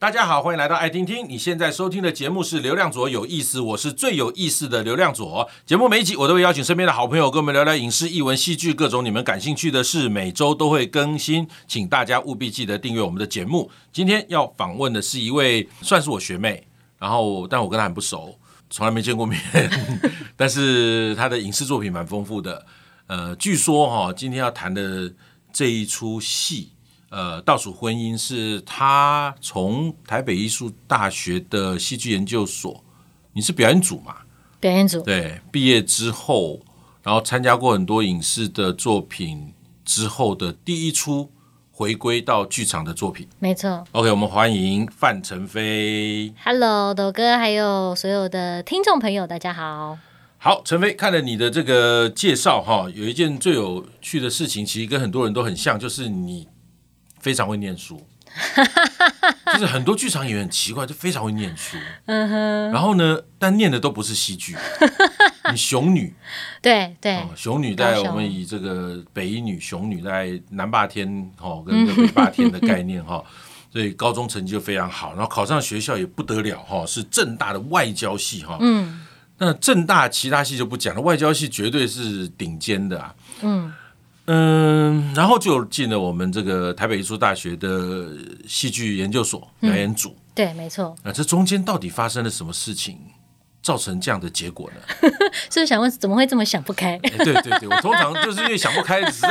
大家好，欢迎来到爱听听。你现在收听的节目是流量左有意思，我是最有意思的流量左。节目每一集我都会邀请身边的好朋友跟我们聊聊影视、艺文、戏剧各种你们感兴趣的事，每周都会更新，请大家务必记得订阅我们的节目。今天要访问的是一位算是我学妹，然后但我跟她很不熟，从来没见过面，但是她的影视作品蛮丰富的。呃，据说哈、哦，今天要谈的这一出戏。呃，倒数婚姻是他从台北艺术大学的戏剧研究所，你是表演组嘛？表演组。对，毕业之后，然后参加过很多影视的作品之后的第一出回归到剧场的作品。没错。OK，我们欢迎范晨飞。Hello，斗哥，还有所有的听众朋友，大家好。好，陈飞，看了你的这个介绍哈，有一件最有趣的事情，其实跟很多人都很像，就是你。非常会念书，就是很多剧场演员很奇怪，就非常会念书。嗯哼。然后呢，但念的都不是戏剧。你熊女，对对、哦，雄女在我们以这个北一女熊女在南霸天哈跟 这个北霸天的概念哈，所以高中成绩就非常好，然后考上学校也不得了哈，是正大的外交系哈。嗯。那正大其他系就不讲了，外交系绝对是顶尖的啊。嗯。嗯，然后就进了我们这个台北艺术大学的戏剧研究所表演组。嗯、对，没错。那这中间到底发生了什么事情？造成这样的结果呢？所以想问怎么会这么想不开？欸、对对对，我通常就是因为想不开，只是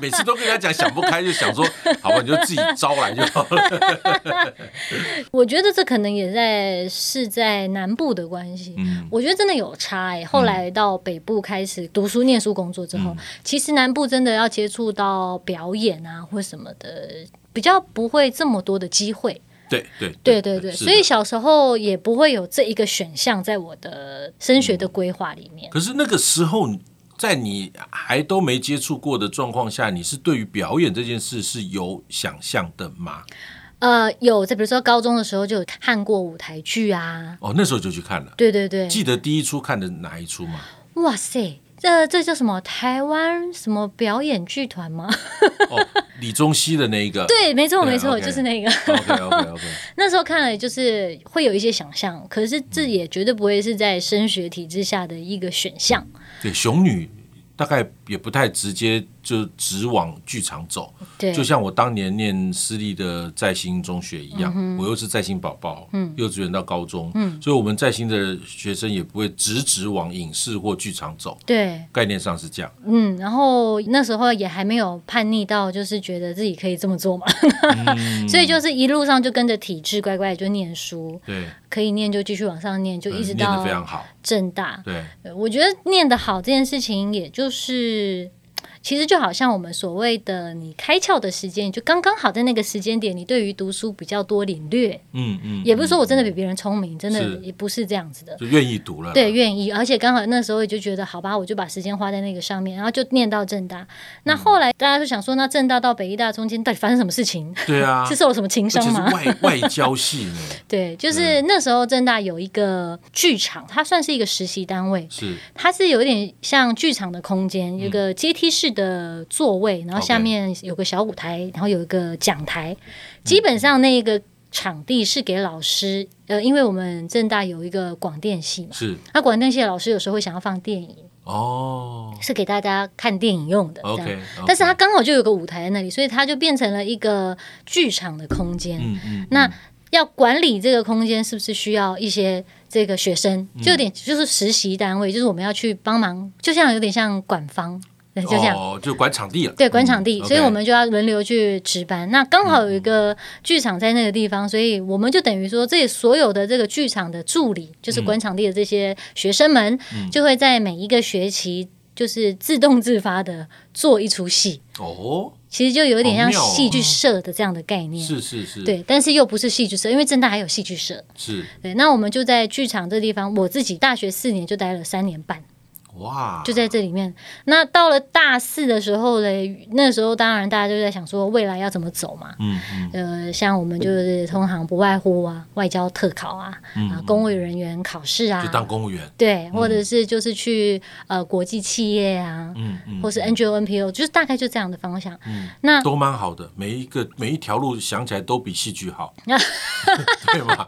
每次都跟他讲想不开，就想说好吧，你就自己招来就好了。我觉得这可能也在是在南部的关系。嗯，我觉得真的有差哎、欸。后来到北部开始读书、念书、工作之后，嗯、其实南部真的要接触到表演啊或什么的，比较不会这么多的机会。对对对对对，所以小时候也不会有这一个选项在我的升学的规划里面。可是那个时候，在你还都没接触过的状况下，你是对于表演这件事是有想象的吗？呃，有，在比如说高中的时候就有看过舞台剧啊。哦，那时候就去看了。对对对，记得第一出看的哪一出吗？哇塞！这这叫什么？台湾什么表演剧团吗？哦，李宗熙的那一个。对，没错，没错，就是那个。OK OK OK。那时候看了就是会有一些想象，可是这也绝对不会是在升学体制下的一个选项。对，熊女大概也不太直接。就直往剧场走，对，就像我当年念私立的在新中学一样，嗯、我又是在新宝宝，嗯，幼稚园到高中，嗯，所以我们在新的学生也不会直直往影视或剧场走，对，概念上是这样，嗯，然后那时候也还没有叛逆到，就是觉得自己可以这么做嘛，嗯、所以就是一路上就跟着体制乖乖就念书，对，可以念就继续往上念，就一直到非常好，政大，对，我觉得念得好这件事情，也就是。其实就好像我们所谓的你开窍的时间，就刚刚好在那个时间点，你对于读书比较多领略，嗯嗯，也不是说我真的比别人聪明，真的也不是这样子的，就愿意读了，对，愿意，而且刚好那时候也就觉得，好吧，我就把时间花在那个上面，然后就念到正大。那后来大家就想说，那正大到北医大中间到底发生什么事情？对啊，是受了什么情伤吗？外外交系呢？对，就是那时候正大有一个剧场，它算是一个实习单位，是，它是有点像剧场的空间，有个阶梯式的座位，然后下面有个小舞台.然后有一个讲台。基本上那个场地是给老师，呃，因为我们正大有一个广电系嘛，是。那广电系的老师有时候会想要放电影，哦，是给大家看电影用的。OK. 但是它刚好就有个舞台在那里，所以它就变成了一个剧场的空间。嗯嗯。那要管理这个空间，是不是需要一些这个学生？就有点就是实习单位，就是我们要去帮忙，就像有点像管方。就这样，哦，就管场地了。对，管场地，嗯、所以我们就要轮流去值班。嗯、那刚好有一个剧场在那个地方，嗯、所以我们就等于说，这所有的这个剧场的助理，就是管场地的这些学生们，嗯、就会在每一个学期，就是自动自发的做一出戏。哦，其实就有点像戏剧社的这样的概念。是是是。对，但是又不是戏剧社，因为正大还有戏剧社。是。对，那我们就在剧场这地方，我自己大学四年就待了三年半。哇，就在这里面。那到了大四的时候嘞，那时候当然大家就在想说未来要怎么走嘛。嗯嗯。呃，像我们就是通常不外乎啊，外交特考啊，嗯、啊，公务人员考试啊，就当公务员。对，或者是就是去呃国际企业啊，嗯嗯，或是 NGO NPO，就是大概就这样的方向。嗯，那都蛮好的，每一个每一条路想起来都比戏剧好，对吗？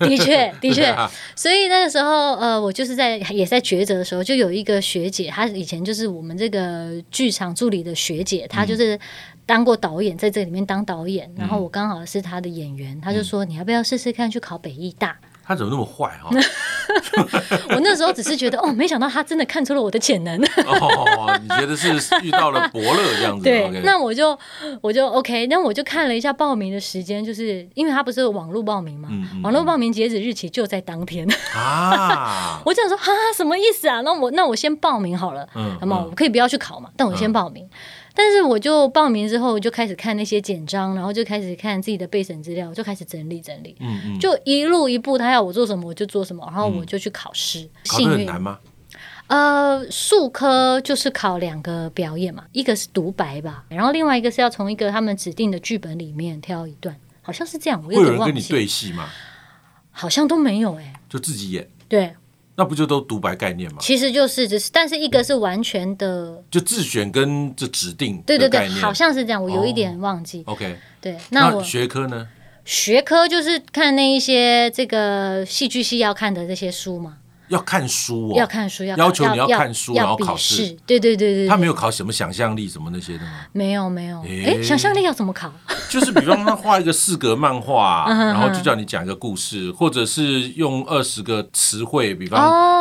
的确的确、啊，所以那个时候呃，我就是在也在抉择的时候，就有一个学姐，她以前就是我们这个剧场助理的学姐，她就是当过导演，在这里面当导演，嗯、然后我刚好是她的演员，她就说、嗯、你要不要试试看去考北艺大？他怎么那么坏啊？我那时候只是觉得，哦，没想到他真的看出了我的潜能。哦，你觉得是遇到了伯乐这样子？对，okay、那我就我就 OK，那我就看了一下报名的时间，就是因为他不是有网络报名嘛、嗯嗯，网络报名截止日期就在当天啊。我就想说，哈，什么意思啊？那我那我先报名好了，嗯，那么我可以不要去考嘛，但我先报名。嗯但是我就报名之后，就开始看那些简章，然后就开始看自己的备审资料，就开始整理整理。嗯嗯。就一路一步，他要我做什么我就做什么，然后我就去考试。考得很难吗？呃，数科就是考两个表演嘛，一个是独白吧，然后另外一个是要从一个他们指定的剧本里面挑一段，好像是这样。我有点忘记。会有人跟你对戏吗？好像都没有哎、欸，就自己演。对。那不就都独白概念吗？其实就是，只是，但是一个是完全的，就自选跟这指定，对对对，好像是这样，我有一点忘记。哦、OK，对，那我学科呢？学科就是看那一些这个戏剧系要看的这些书嘛。要看书哦，要看书，要要求你要看书，然后考试。对对对对，他没有考什么想象力什么那些的吗？没有没有。哎，想象力要怎么考？就是比方他画一个四格漫画，然后就叫你讲一个故事，或者是用二十个词汇，比方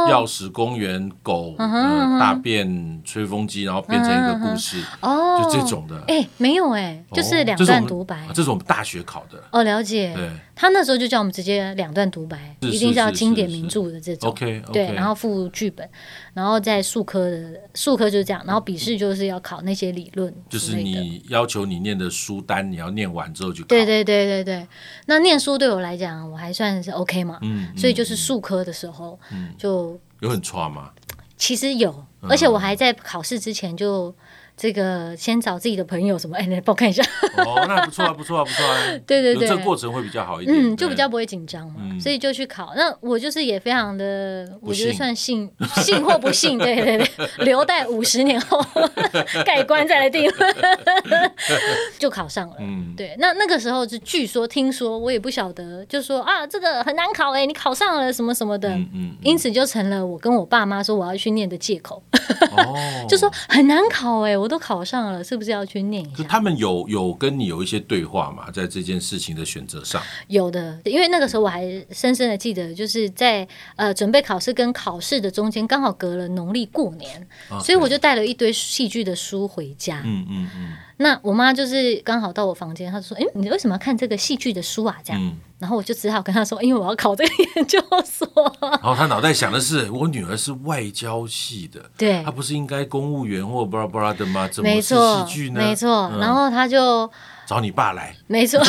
钥匙、公园、狗、大便、吹风机，然后变成一个故事。哦，就这种的。哎，没有哎，就是两段独白。这是我们大学考的。哦，了解。对。他那时候就叫我们直接两段独白，一定是要经典名著的这种。OK，对，然后附剧本，然后在术科的术科就是这样，然后笔试就是要考那些理论。就是你要求你念的书单，你要念完之后就考。对对对对对，那念书对我来讲，我还算是 OK 嘛。嗯。所以就是术科的时候，就有很差吗？其实有，而且我还在考试之前就。这个先找自己的朋友什么？哎，来帮我看一下。哦，那不错啊，不错啊，不错啊。对对对，这个过程会比较好一点。嗯，就比较不会紧张嘛，嗯、所以就去考。那我就是也非常的，我觉得算幸幸 或不幸，对对对，留待五十年后盖棺再来定。就考上了。嗯，对。那那个时候是据说听说，我也不晓得，就说啊，这个很难考哎，你考上了什么什么的。嗯，嗯，因此就成了我跟我爸妈说我要去念的借口。哦，就说很难考哎，我。都考上了，是不是要去念一下？他们有有跟你有一些对话嘛，在这件事情的选择上，有的。因为那个时候我还深深的记得，就是在呃准备考试跟考试的中间，刚好隔了农历过年.所以我就带了一堆戏剧的书回家。嗯嗯嗯。那我妈就是刚好到我房间，她就说：“哎，你为什么要看这个戏剧的书啊？”这样。嗯然后我就只好跟她说，因为我要考这个研究所。然后她脑袋想的是，我女儿是外交系的，对，她不是应该公务员或巴拉巴拉的吗？怎么是戏剧呢？没错，没错。然后她就。找你爸来，没错，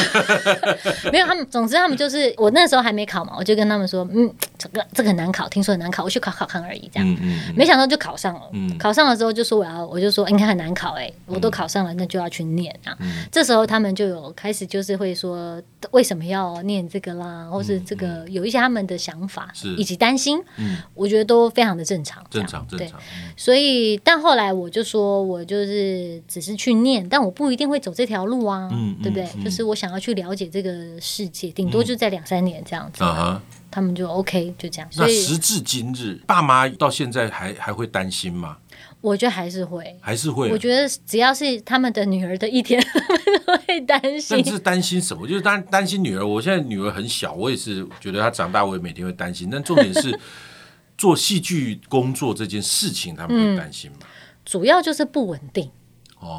没有他们。总之，他们就是我那时候还没考嘛，我就跟他们说，嗯，这个这个很难考，听说很难考，我去考考看而已，这样。嗯嗯嗯、没想到就考上了。嗯、考上了之后就说我要，我就说应该很难考哎、欸，我都考上了，那就要去念啊。嗯、这时候他们就有开始就是会说为什么要念这个啦，或是这个有一些他们的想法，以及担心。嗯、我觉得都非常的正常，正常正常。对，所以但后来我就说我就是只是去念，但我不一定会走这条路啊。嗯，对不对？嗯、就是我想要去了解这个世界，顶多就在两三年这样子。嗯、他们就 OK，就这样。那时至今日，爸妈到现在还还会担心吗？我觉得还是会，还是会。我觉得只要是他们的女儿的一天，他们都会担心。但是担心什么？就是担担心女儿。我现在女儿很小，我也是觉得她长大，我也每天会担心。但重点是 做戏剧工作这件事情，他们会担心吗？嗯、主要就是不稳定。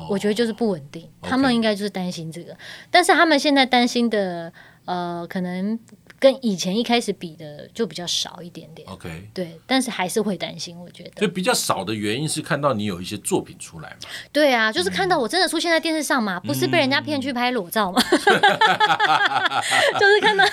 我觉得就是不稳定，他们应该就是担心这个，但是他们现在担心的呃，可能。跟以前一开始比的就比较少一点点，OK，对，但是还是会担心，我觉得。就比较少的原因是看到你有一些作品出来嘛？对啊，就是看到我真的出现在电视上嘛，嗯、不是被人家骗去拍裸照嘛？嗯、就是看到，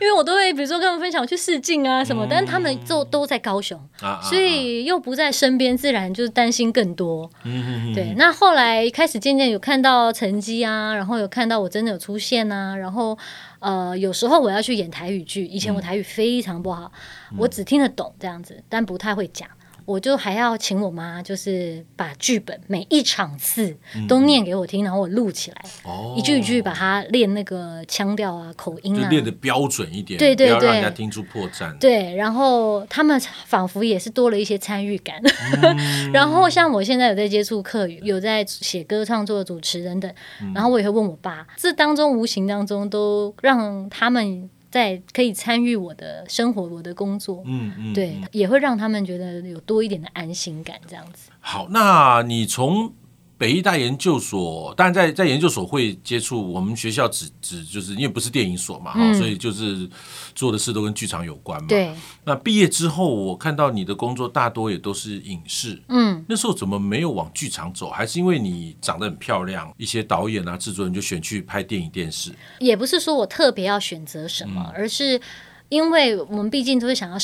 因为我都会比如说跟他们分享我去试镜啊什么，嗯、但是他们就都在高雄，啊、所以又不在身边，自然就是担心更多。嗯、对，那后来开始渐渐有看到成绩啊，然后有看到我真的有出现啊，然后。呃，有时候我要去演台语剧，以前我台语非常不好，嗯、我只听得懂这样子，但不太会讲。我就还要请我妈，就是把剧本每一场次都念给我听，嗯、然后我录起来，哦、一句一句把它练那个腔调啊、口音啊，练的标准一点，对对对，不要让人家听出破绽。对，然后他们仿佛也是多了一些参与感。嗯、然后像我现在有在接触客语，有在写歌创作、主持等等，嗯、然后我也会问我爸，这当中无形当中都让他们。在可以参与我的生活，我的工作，嗯嗯，对，也会让他们觉得有多一点的安心感，这样子。好，那你从。北艺大研究所，当然在在研究所会接触我们学校只只就是因为不是电影所嘛，嗯、所以就是做的事都跟剧场有关嘛。对。那毕业之后，我看到你的工作大多也都是影视。嗯。那时候怎么没有往剧场走？还是因为你长得很漂亮，一些导演啊、制作人就选去拍电影电视？也不是说我特别要选择什么，嗯、而是。因为我们毕竟都是想要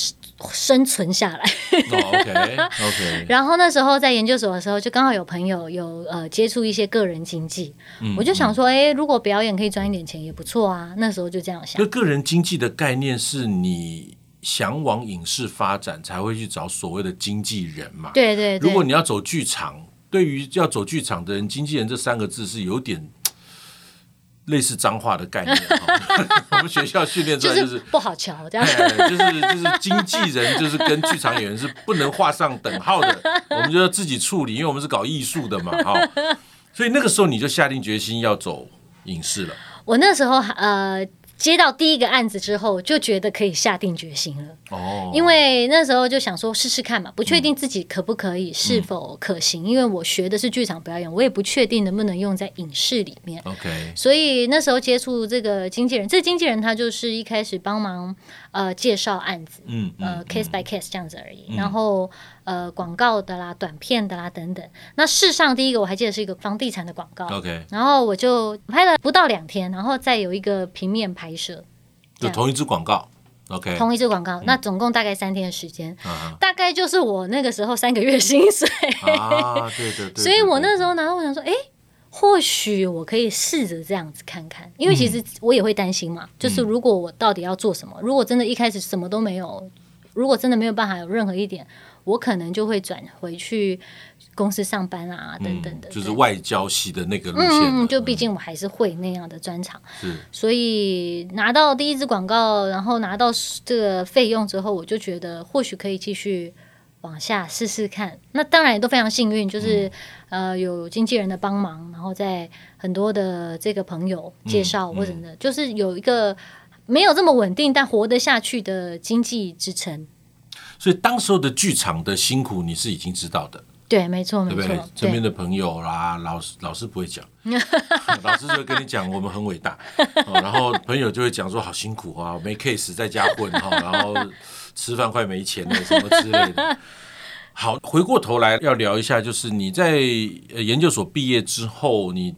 生存下来。OK OK。然后那时候在研究所的时候，就刚好有朋友有呃接触一些个人经济，嗯、我就想说，哎，如果表演可以赚一点钱也不错啊。那时候就这样想。那个人经济的概念是你想往影视发展才会去找所谓的经纪人嘛？对对对。如果你要走剧场，对于要走剧场的人，经纪人这三个字是有点。类似脏话的概念，我们学校训练出来就是不好瞧，这样，就是就是经纪人就是跟剧场演员是不能画上等号的，我们就要自己处理，因为我们是搞艺术的嘛，哈，所以那个时候你就下定决心要走影视了。我那时候呃。接到第一个案子之后，就觉得可以下定决心了。哦，因为那时候就想说试试看嘛，不确定自己可不可以，是否可行。因为我学的是剧场表演，我也不确定能不能用在影视里面。OK，所以那时候接触这个经纪人，这个经纪人他就是一开始帮忙呃介绍案子，嗯，呃 case by case 这样子而已。然后。呃，广告的啦，短片的啦，等等。那事上第一个我还记得是一个房地产的广告。OK。然后我就拍了不到两天，然后再有一个平面拍摄，就同一支广告。OK。同一支广告，嗯、那总共大概三天的时间，啊、大概就是我那个时候三个月薪水。啊，对对对。所以我那时候拿到，我想说，哎，或许我可以试着这样子看看，因为其实我也会担心嘛，嗯、就是如果我到底要做什么，如果真的一开始什么都没有，如果真的没有办法有任何一点。我可能就会转回去公司上班啊，等等的，就是外交系的那个路线。嗯，就毕竟我还是会那样的专场，是。所以拿到第一支广告，然后拿到这个费用之后，我就觉得或许可以继续往下试试看。那当然也都非常幸运，就是呃有经纪人的帮忙，然后在很多的这个朋友介绍或者的，就是有一个没有这么稳定但活得下去的经济支撑。所以当时候的剧场的辛苦，你是已经知道的。对，没错，没错。对，身边的朋友啦，老师老师不会讲，老师就会跟你讲我们很伟大，然后朋友就会讲说好辛苦啊，没 case 在家混哈，然后吃饭快没钱了什么之类的。好，回过头来要聊一下，就是你在研究所毕业之后，你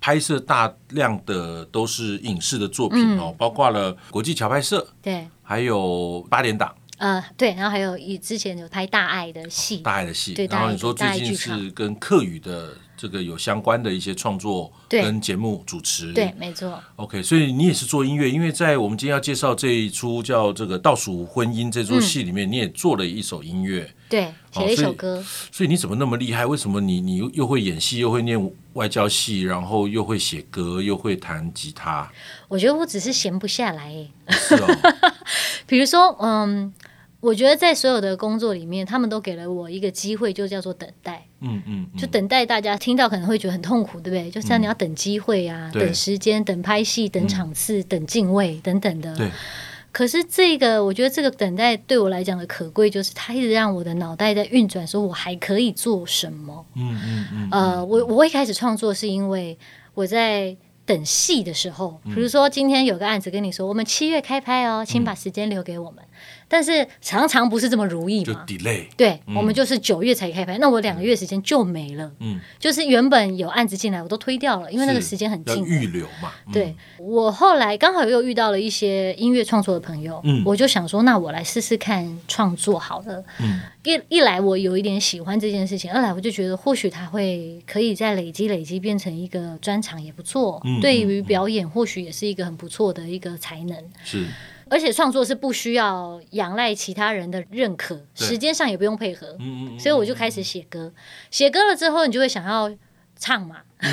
拍摄大量的都是影视的作品哦，包括了国际桥拍社，对，还有八点档。呃，对，然后还有以之前有拍大爱的戏，大爱的戏，对，然后你说最近是跟客语的这个有相关的一些创作跟节目主持，对，没错。OK，所以你也是做音乐，因为在我们今天要介绍这一出叫这个《倒数婚姻》这出戏里面，你也做了一首音乐，对，写了一首歌。所以你怎么那么厉害？为什么你你又会演戏，又会念外交戏，然后又会写歌，又会弹吉他？我觉得我只是闲不下来，是哦。比如说，嗯。我觉得在所有的工作里面，他们都给了我一个机会，就叫做等待。嗯嗯，嗯就等待大家听到可能会觉得很痛苦，对不对？就像你要等机会啊，嗯、等时间，等拍戏，等场次，嗯、等敬畏等等的。对。可是这个，我觉得这个等待对我来讲的可贵，就是它一直让我的脑袋在运转，说我还可以做什么。嗯嗯嗯。呃，我我一开始创作是因为我在。等戏的时候，比如说今天有个案子跟你说，我们七月开拍哦，请把时间留给我们。但是常常不是这么如意嘛，就 delay。对，我们就是九月才开拍，那我两个月时间就没了。嗯，就是原本有案子进来，我都推掉了，因为那个时间很近。预留嘛。对，我后来刚好又遇到了一些音乐创作的朋友，嗯，我就想说，那我来试试看创作好了。嗯，一一来我有一点喜欢这件事情，二来我就觉得或许他会可以再累积累积变成一个专长也不错。嗯，对于表演或许也是一个很不错的一个才能。是。而且创作是不需要仰赖其他人的认可，时间上也不用配合，所以我就开始写歌。写歌了之后，你就会想要唱嘛，嗯、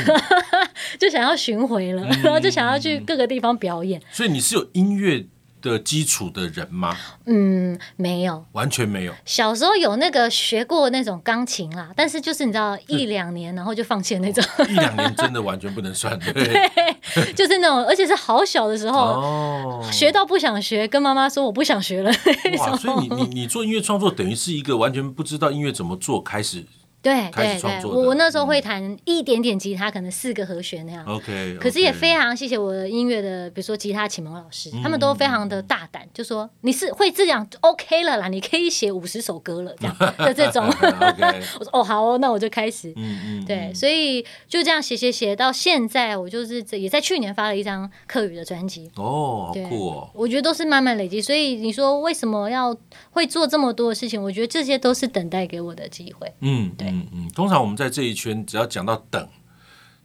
就想要巡回了，然后 就想要去各个地方表演。所以你是有音乐的基础的人吗？嗯，没有，完全没有。小时候有那个学过那种钢琴啦，但是就是你知道一两年，然后就放弃了那种。一两年真的完全不能算 对，对，就是那种，而且是好小的时候，哦，学到不想学，跟妈妈说我不想学了。哇，所以你你你做音乐创作，等于是一个完全不知道音乐怎么做开始。对对对，我我那时候会弹一点点吉他，可能四个和弦那样。OK，可是也非常谢谢我的音乐的，比如说吉他启蒙老师，他们都非常的大胆，就说你是会这样 OK 了啦，你可以写五十首歌了这样 的这种。我说哦好哦，那我就开始。嗯嗯。对，所以就这样写写写到现在，我就是也在去年发了一张客语的专辑。哦，好酷哦！我觉得都是慢慢累积，所以你说为什么要会做这么多的事情？我觉得这些都是等待给我的机会。嗯，对。嗯嗯，通常我们在这一圈，只要讲到等、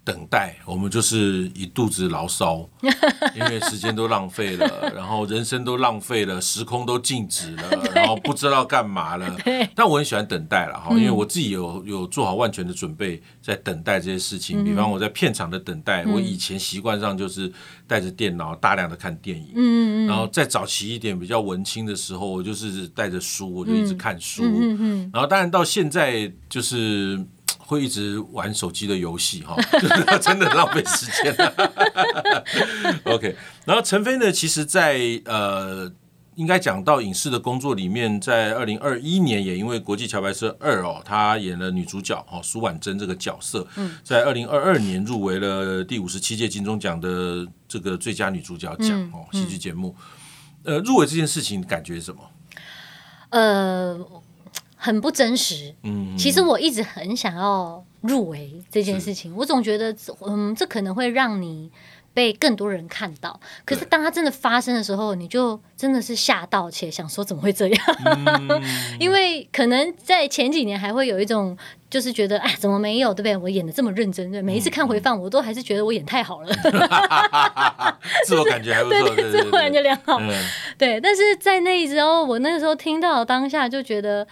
等待，我们就是一肚子牢骚，因为时间都浪费了，然后人生都浪费了，时空都静止了，然后不知道干嘛了。但我很喜欢等待了哈，因为我自己有有做好万全的准备，在等待这些事情。比方我在片场的等待，我以前习惯上就是带着电脑大量的看电影，嗯，然后再早期一点比较文青的时候，我就是带着书，我就一直看书，然后当然到现在就是。会一直玩手机的游戏哈，真的浪费时间。OK，然后陈飞呢，其实在，呃，应该讲到影视的工作里面，在二零二一年也因为《国际桥牌社二》哦，他演了女主角哦，苏婉珍这个角色，在二零二二年入围了第五十七届金钟奖的这个最佳女主角奖哦，戏剧节目。呃，入围这件事情感觉是什么？呃。很不真实。嗯，其实我一直很想要入围这件事情。我总觉得，嗯，这可能会让你被更多人看到。可是当它真的发生的时候，你就真的是吓到，且想说怎么会这样？因为可能在前几年还会有一种，就是觉得哎，怎么没有？对不对？我演的这么认真，对，每一次看回放，我都还是觉得我演太好了。自我感觉还不错，对，自我感觉良好。对，但是在那时候，我那个时候听到当下就觉得。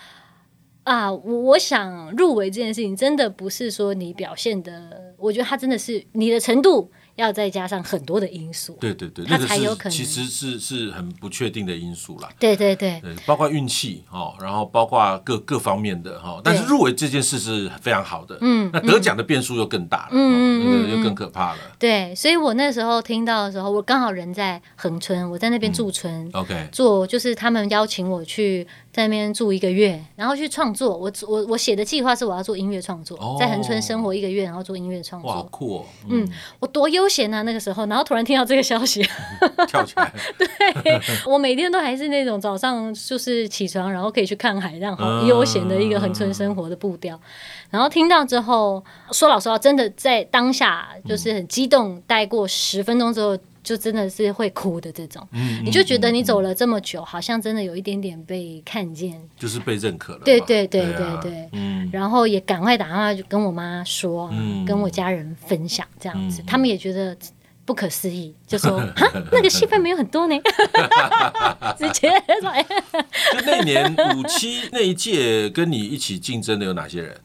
啊，我我想入围这件事情，真的不是说你表现的，我觉得它真的是你的程度。要再加上很多的因素，对对对，它才有可能。其实是是很不确定的因素啦。对对对，对，包括运气哦，然后包括各各方面的哈。但是入围这件事是非常好的，嗯，那得奖的变数又更大了，嗯嗯，又更可怕了。对，所以我那时候听到的时候，我刚好人在恒春，我在那边驻村，OK，做就是他们邀请我去在那边住一个月，然后去创作。我我我写的计划是我要做音乐创作，在恒春生活一个月，然后做音乐创作。哇，酷哦！嗯，我多悠闲啊，那个时候，然后突然听到这个消息，跳起来。对，我每天都还是那种早上就是起床，然后可以去看海，这样好悠闲的一个恒春生活的步调。然后听到之后，说老实话，真的在当下就是很激动，待过十分钟之后。就真的是会哭的这种，嗯、你就觉得你走了这么久，嗯、好像真的有一点点被看见，就是被认可了。对对对对对，嗯、然后也赶快打电话就跟我妈说，嗯、跟我家人分享这样子，嗯、他们也觉得不可思议，就说 哈，那个戏份没有很多呢，直接说。就 那年五七那一届跟你一起竞争的有哪些人？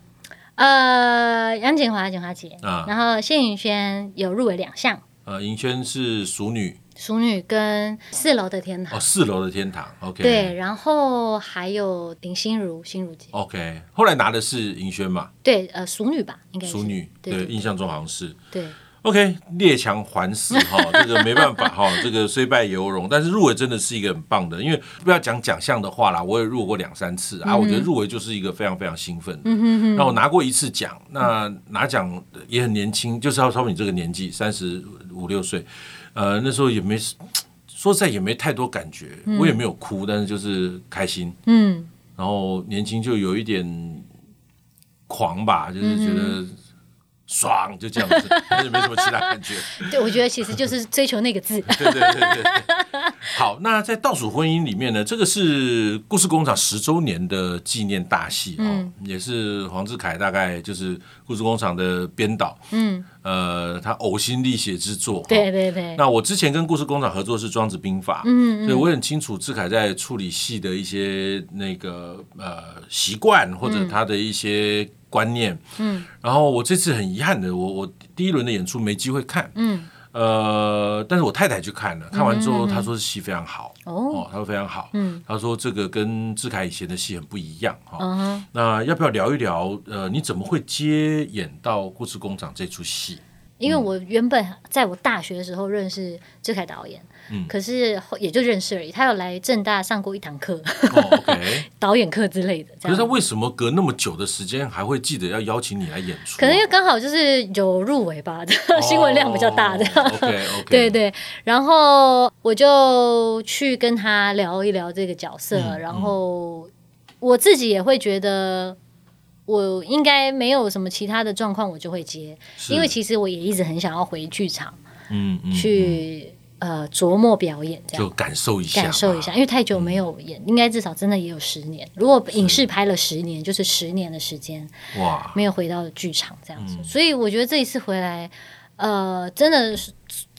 呃，杨景华、景华姐，啊、然后谢盈萱有入围两项。呃，盈萱是熟女，熟女跟四楼的天堂。哦，四楼的天堂，OK。对，然后还有林心如，心如姐，OK。后来拿的是盈萱嘛？对，呃，熟女吧，应该是淑女，对，对，对，印象中好像是。对。OK，列强环伺哈，这个没办法哈，这个虽败犹荣。但是入围真的是一个很棒的，因为不要讲奖项的话啦，我也入围过两三次啊。我觉得入围就是一个非常非常兴奋。嗯哼哼。那我拿过一次奖，那拿奖也很年轻，就是要超过你这个年纪，三十五六岁，呃，那时候也没 说实在也没太多感觉，嗯、我也没有哭，但是就是开心，嗯，然后年轻就有一点狂吧，就是觉得。嗯爽就这样子，但是没什么其他感觉。对，我觉得其实就是追求那个字。对对对对。好，那在倒数婚姻里面呢，这个是故事工厂十周年的纪念大戏哦，嗯、也是黄志凯大概就是故事工厂的编导，嗯，呃，他呕心沥血之作。对对对。那我之前跟故事工厂合作是《庄子兵法》，嗯，所以我很清楚志凯在处理戏的一些那个呃习惯或者他的一些。观念，嗯，然后我这次很遗憾的，我我第一轮的演出没机会看，嗯，呃，但是我太太去看了，看完之后她说戏非常好，哦，她说非常好，嗯，她说这个跟志凯以前的戏很不一样，哈，那要不要聊一聊？呃，你怎么会接演到故事工厂这出戏？因为我原本在我大学的时候认识志凯导演。嗯，可是也就认识而已。他有来正大上过一堂课，哦 okay、导演课之类的。可是他为什么隔那么久的时间还会记得要邀请你来演出？可能因为刚好就是有入围吧，哦、新闻量比较大的。OK OK，对对。然后我就去跟他聊一聊这个角色，嗯、然后我自己也会觉得我应该没有什么其他的状况，我就会接。因为其实我也一直很想要回剧场，嗯，嗯去。呃，琢磨表演这样，就感受一下，感受一下，因为太久没有演，嗯、应该至少真的也有十年。如果影视拍了十年，是就是十年的时间，哇，没有回到剧场这样子。嗯、所以我觉得这一次回来，呃，真的是。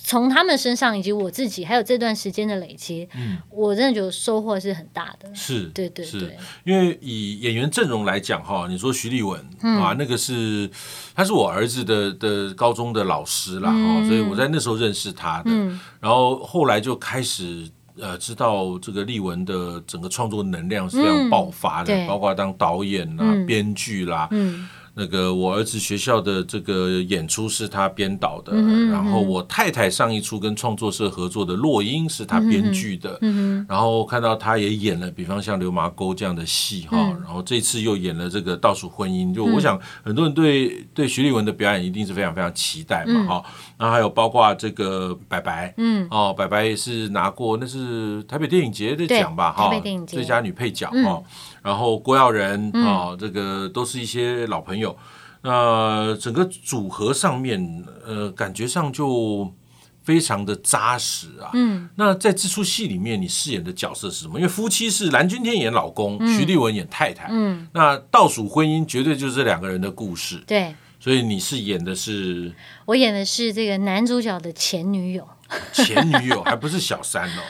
从他们身上，以及我自己，还有这段时间的累积，嗯，我真的觉得收获是很大的。是，对对对，是因为以演员阵容来讲，哈，你说徐立文、嗯、啊，那个是他是我儿子的的高中的老师啦，所以我在那时候认识他的，嗯、然后后来就开始呃知道这个立文的整个创作能量是非常爆发的，嗯、包括当导演啦、嗯、编剧啦，嗯。那个我儿子学校的这个演出是他编导的，然后我太太上一出跟创作社合作的《落英》是他编剧的，嗯、然后看到他也演了，比方像《流麻沟》这样的戏哈，嗯、然后这次又演了这个《倒数婚姻》，就我想很多人对对徐立文的表演一定是非常非常期待嘛哈，然后还有包括这个白白，嗯。哦，白白也是拿过那是台北电影节的奖吧哈，最佳女配角哈。嗯然后郭耀仁啊，这个都是一些老朋友。那整个组合上面，呃，感觉上就非常的扎实啊。嗯。那在这出戏里面，你饰演的角色是什么？因为夫妻是蓝钧天演老公，徐立文演太太。嗯。那倒数婚姻绝对就是这两个人的故事。对。所以你是演的是？我演的是这个男主角的前女友。前女友还不是小三哦。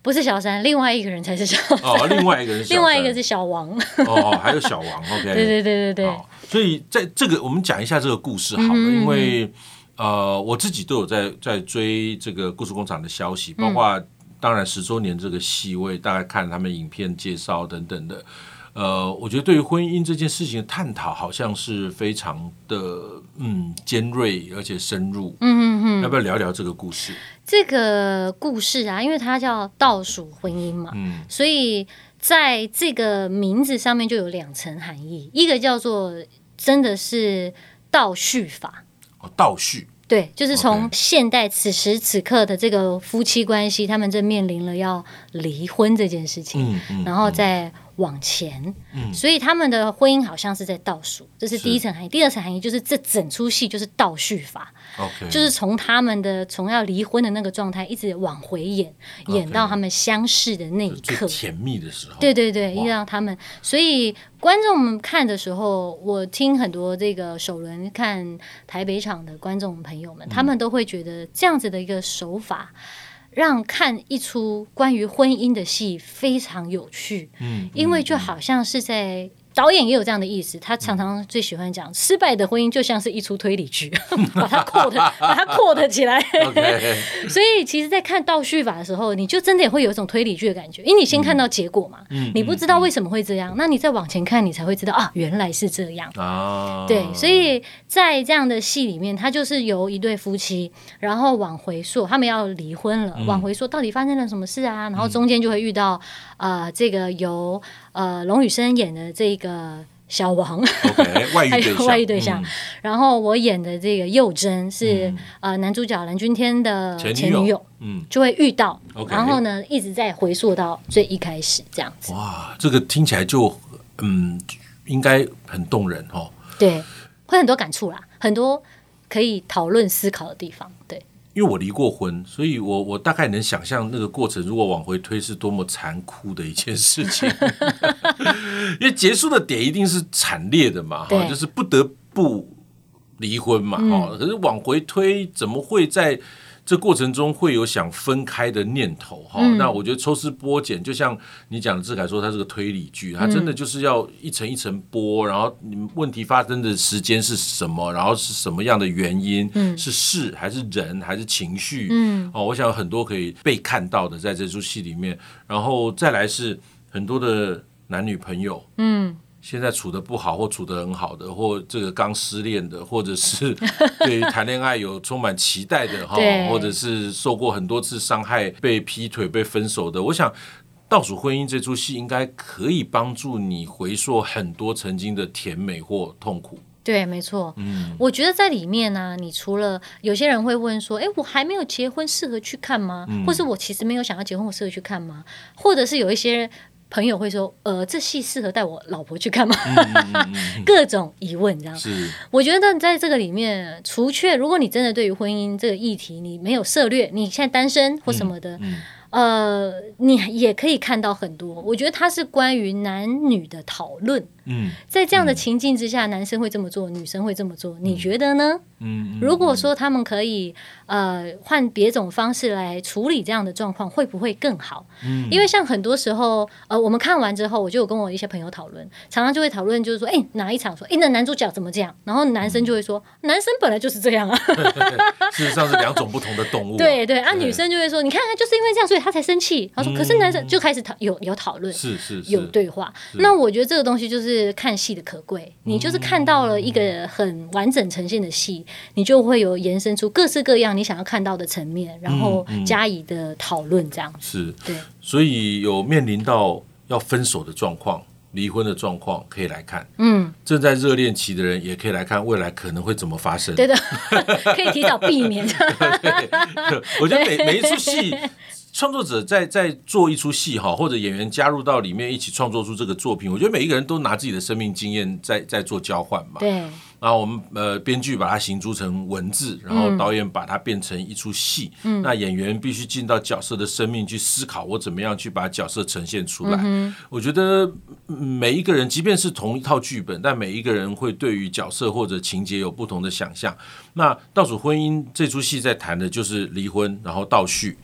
不是小三，另外一个人才是小三。哦，另外一个人，另外一个是小王。哦，还有小王，OK。对对对对对。所以在这个，我们讲一下这个故事好了，嗯、因为呃，我自己都有在在追这个故事工厂的消息，包括当然十周年这个戏，我也大概看他们影片介绍等等的。呃，我觉得对于婚姻这件事情的探讨，好像是非常的嗯尖锐而且深入。嗯嗯嗯，要不要聊聊这个故事？这个故事啊，因为它叫倒数婚姻嘛，嗯，所以在这个名字上面就有两层含义，一个叫做真的是倒叙法哦，倒叙，对，就是从现代此时此刻的这个夫妻关系，他们正面临了要离婚这件事情，嗯嗯，然后再往前，嗯，所以他们的婚姻好像是在倒数，这是第一层含义。第二层含义就是这整出戏就是倒叙法。Okay. 就是从他们的从要离婚的那个状态，一直往回演，Okay. 演到他们相识的那一刻，甜蜜的时候。对对对，一直到他们，所以观众们看的时候，我听很多这个首轮看台北场的观众朋友们，嗯、他们都会觉得这样子的一个手法，让看一出关于婚姻的戏非常有趣。嗯，因为就好像是在。导演也有这样的意思，他常常最喜欢讲，失败的婚姻就像是一出推理剧，把它 quote 把它 quote 起来。所以，其实，在看倒叙法的时候，你就真的也会有一种推理剧的感觉，因为你先看到结果嘛，你不知道为什么会这样，那你再往前看，你才会知道啊，原来是这样。对，所以在这样的戏里面，他就是由一对夫妻，然后往回溯，他们要离婚了，往回溯到底发生了什么事啊？然后中间就会遇到。啊、呃，这个由呃龙宇生演的这个小王 外遇对象，外遇对象。然后我演的这个幼珍是呃男主角蓝钧天的前女友，嗯，就会遇到，然后呢一直在回溯到最一开始这样子。哇，这个听起来就嗯应该很动人哦。对，会很多感触啦，很多可以讨论思考的地方。对。因为我离过婚，所以我我大概能想象那个过程，如果往回推是多么残酷的一件事情。因为结束的点一定是惨烈的嘛，哈，就是不得不离婚嘛，哈、嗯。可是往回推，怎么会在？这过程中会有想分开的念头哈，嗯、那我觉得抽丝剥茧，就像你讲的志凯说，它是个推理剧，它真的就是要一层一层剥，然后你们问题发生的时间是什么，然后是什么样的原因，嗯、是事还是人还是情绪，嗯，哦，我想有很多可以被看到的在这出戏里面，然后再来是很多的男女朋友，嗯。现在处的不好，或处的很好的，或这个刚失恋的，或者是 对于谈恋爱有充满期待的哈，或者是受过很多次伤害、被劈腿、被分手的，我想《倒数婚姻》这出戏应该可以帮助你回溯很多曾经的甜美或痛苦。对，没错。嗯，我觉得在里面呢、啊，你除了有些人会问说：“哎，我还没有结婚，适合去看吗？”嗯、或是我其实没有想要结婚，我适合去看吗？或者是有一些。朋友会说：“呃，这戏适合带我老婆去看吗？” 各种疑问，这样。是。我觉得在这个里面，除却如果你真的对于婚姻这个议题你没有涉略，你现在单身或什么的。嗯嗯呃，你也可以看到很多，我觉得它是关于男女的讨论。嗯，在这样的情境之下，嗯、男生会这么做，女生会这么做，你觉得呢？嗯，嗯，如果说他们可以呃换别种方式来处理这样的状况，会不会更好？嗯，因为像很多时候，呃，我们看完之后，我就有跟我一些朋友讨论，常常就会讨论，就是说，哎，哪一场说，哎，那男主角怎么这样？然后男生就会说，嗯、男生本来就是这样啊。事实上是两种不同的动物、啊。对对，啊，女生就会说，你看，就是因为这样，所以他才生气。他说，可是男生就开始讨有有讨论，是是有对话。那我觉得这个东西就是。是看戏的可贵，你就是看到了一个很完整呈现的戏，你就会有延伸出各式各样你想要看到的层面，然后加以的讨论，这样是对。所以有面临到要分手的状况、离婚的状况，可以来看。嗯，正在热恋期的人也可以来看，未来可能会怎么发生？对的，可以提早避免。我觉得每每一出戏。创作者在在做一出戏哈，或者演员加入到里面一起创作出这个作品，我觉得每一个人都拿自己的生命经验在在做交换嘛。对。然后我们呃编剧把它形诸成文字，然后导演把它变成一出戏。嗯。那演员必须进到角色的生命去思考，我怎么样去把角色呈现出来。嗯。我觉得每一个人，即便是同一套剧本，但每一个人会对于角色或者情节有不同的想象。那《倒数婚姻》这出戏在谈的就是离婚，然后倒叙。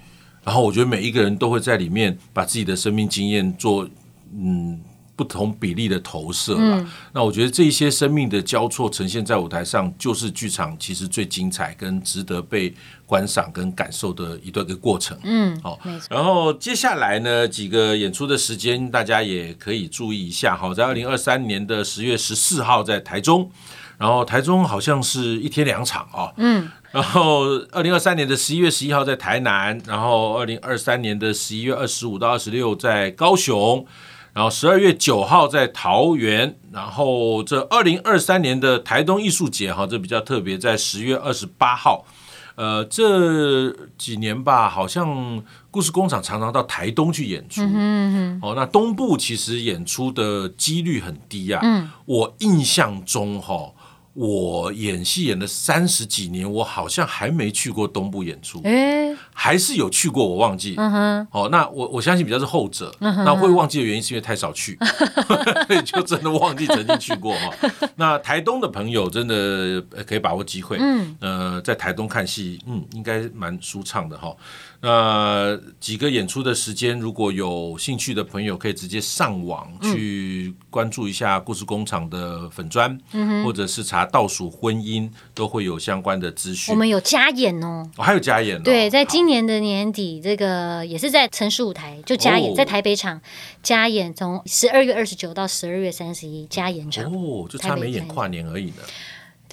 然后我觉得每一个人都会在里面把自己的生命经验做嗯不同比例的投射了。嗯、那我觉得这一些生命的交错呈现在舞台上，就是剧场其实最精彩跟值得被观赏跟感受的一段个过程。嗯，好。然后接下来呢几个演出的时间，大家也可以注意一下。好，在二零二三年的十月十四号在台中，然后台中好像是一天两场啊。嗯。然后，二零二三年的十一月十一号在台南，然后二零二三年的十一月二十五到二十六在高雄，然后十二月九号在桃园，然后这二零二三年的台东艺术节哈，这比较特别，在十月二十八号。呃，这几年吧，好像故事工厂常常到台东去演出。嗯哼嗯哼。哦，那东部其实演出的几率很低啊。嗯。我印象中哈。我演戏演了三十几年，我好像还没去过东部演出，欸、还是有去过，我忘记。嗯、哼哦，那我我相信比较是后者。嗯、那会忘记的原因是因为太少去，所以就真的忘记曾经去过哈。那台东的朋友真的可以把握机会，嗯，呃，在台东看戏，嗯，应该蛮舒畅的哈。那几个演出的时间，如果有兴趣的朋友，可以直接上网去关注一下故事工厂的粉砖，嗯、或者是查倒数婚姻，都会有相关的资讯。我们有加演哦，哦还有加演哦。对，在今年的年底，好这个也是在城市舞台就加演，哦、在台北场加演，从十二月二十九到十二月三十一加演场。哦，就差没演跨年而已呢。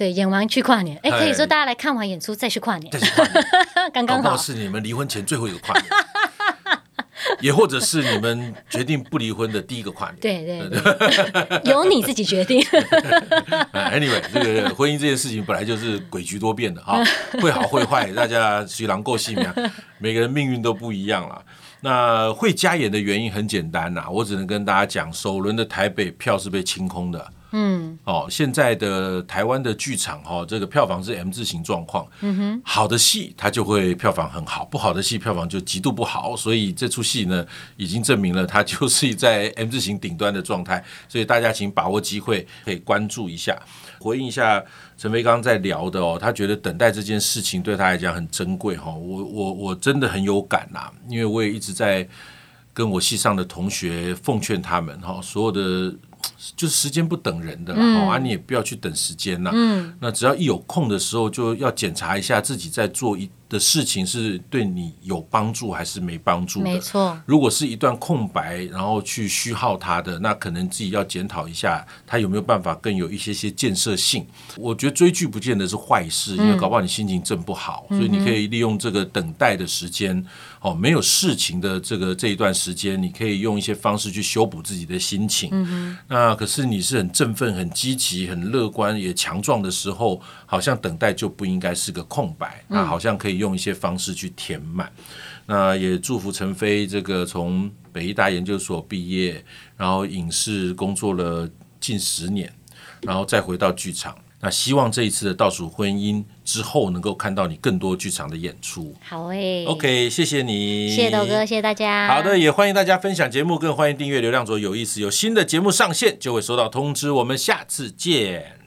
对，演完去跨年，哎，可以说大家来看完演出再去跨年，再去跨年，刚刚好是你们离婚前最后一个跨年。也或者是你们决定不离婚的第一个跨年。对对对，由你自己决定。Anyway，这个婚姻这件事情本来就是诡谲多变的哈，会好会坏，大家随郎过性命，每个人命运都不一样了。那会加演的原因很简单呐、啊，我只能跟大家讲，首轮的台北票是被清空的。嗯，哦，现在的台湾的剧场哈、哦，这个票房是 M 字形状况。嗯哼，好的戏它就会票房很好，不好的戏票房就极度不好。所以这出戏呢，已经证明了它就是在 M 字形顶端的状态。所以大家请把握机会，可以关注一下。回应一下陈飞刚刚在聊的哦，他觉得等待这件事情对他来讲很珍贵哈。我我我真的很有感呐，因为我也一直在跟我系上的同学奉劝他们哈，所有的。就是时间不等人的，嗯、啊，你也不要去等时间啦。嗯，那只要一有空的时候，就要检查一下自己在做一的事情是对你有帮助还是没帮助的。没错，如果是一段空白，然后去虚耗它的，那可能自己要检讨一下，它有没有办法更有一些些建设性。我觉得追剧不见得是坏事，因为搞不好你心情正不好，嗯、所以你可以利用这个等待的时间，哦，没有事情的这个这一段时间，你可以用一些方式去修补自己的心情。嗯、那。可是你是很振奋、很积极、很乐观、也强壮的时候，好像等待就不应该是个空白，那好像可以用一些方式去填满。那也祝福陈飞这个从北医大研究所毕业，然后影视工作了近十年，然后再回到剧场。那希望这一次的倒数婚姻之后，能够看到你更多剧场的演出。好诶、欸、OK，谢谢你，谢谢豆哥，谢谢大家。好的，也欢迎大家分享节目，更欢迎订阅流量左有意思，有新的节目上线就会收到通知。我们下次见。